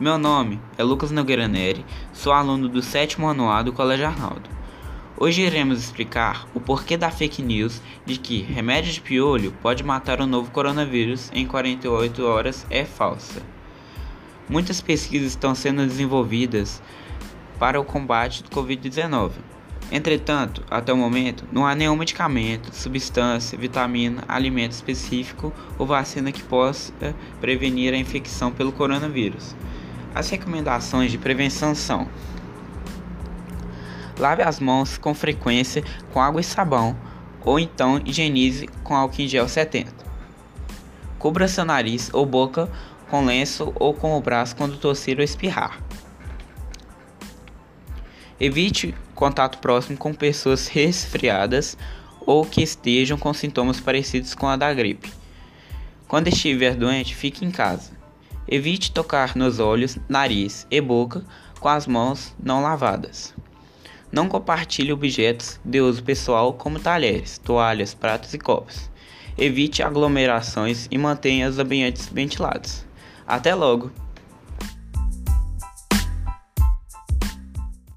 Meu nome é Lucas Nogueira Neri, sou aluno do sétimo ano A do Colégio Arnaldo. Hoje iremos explicar o porquê da fake news de que remédio de piolho pode matar o novo coronavírus em 48 horas é falsa. Muitas pesquisas estão sendo desenvolvidas para o combate do Covid-19. Entretanto, até o momento, não há nenhum medicamento, substância, vitamina, alimento específico ou vacina que possa prevenir a infecção pelo coronavírus. As recomendações de prevenção são: lave as mãos com frequência com água e sabão, ou então higienize com álcool em gel 70. Cubra seu nariz ou boca com lenço ou com o braço quando tossir ou espirrar. Evite contato próximo com pessoas resfriadas ou que estejam com sintomas parecidos com a da gripe. Quando estiver doente, fique em casa. Evite tocar nos olhos, nariz e boca com as mãos não lavadas. Não compartilhe objetos de uso pessoal como talheres, toalhas, pratos e copos. Evite aglomerações e mantenha os ambientes ventilados. Até logo!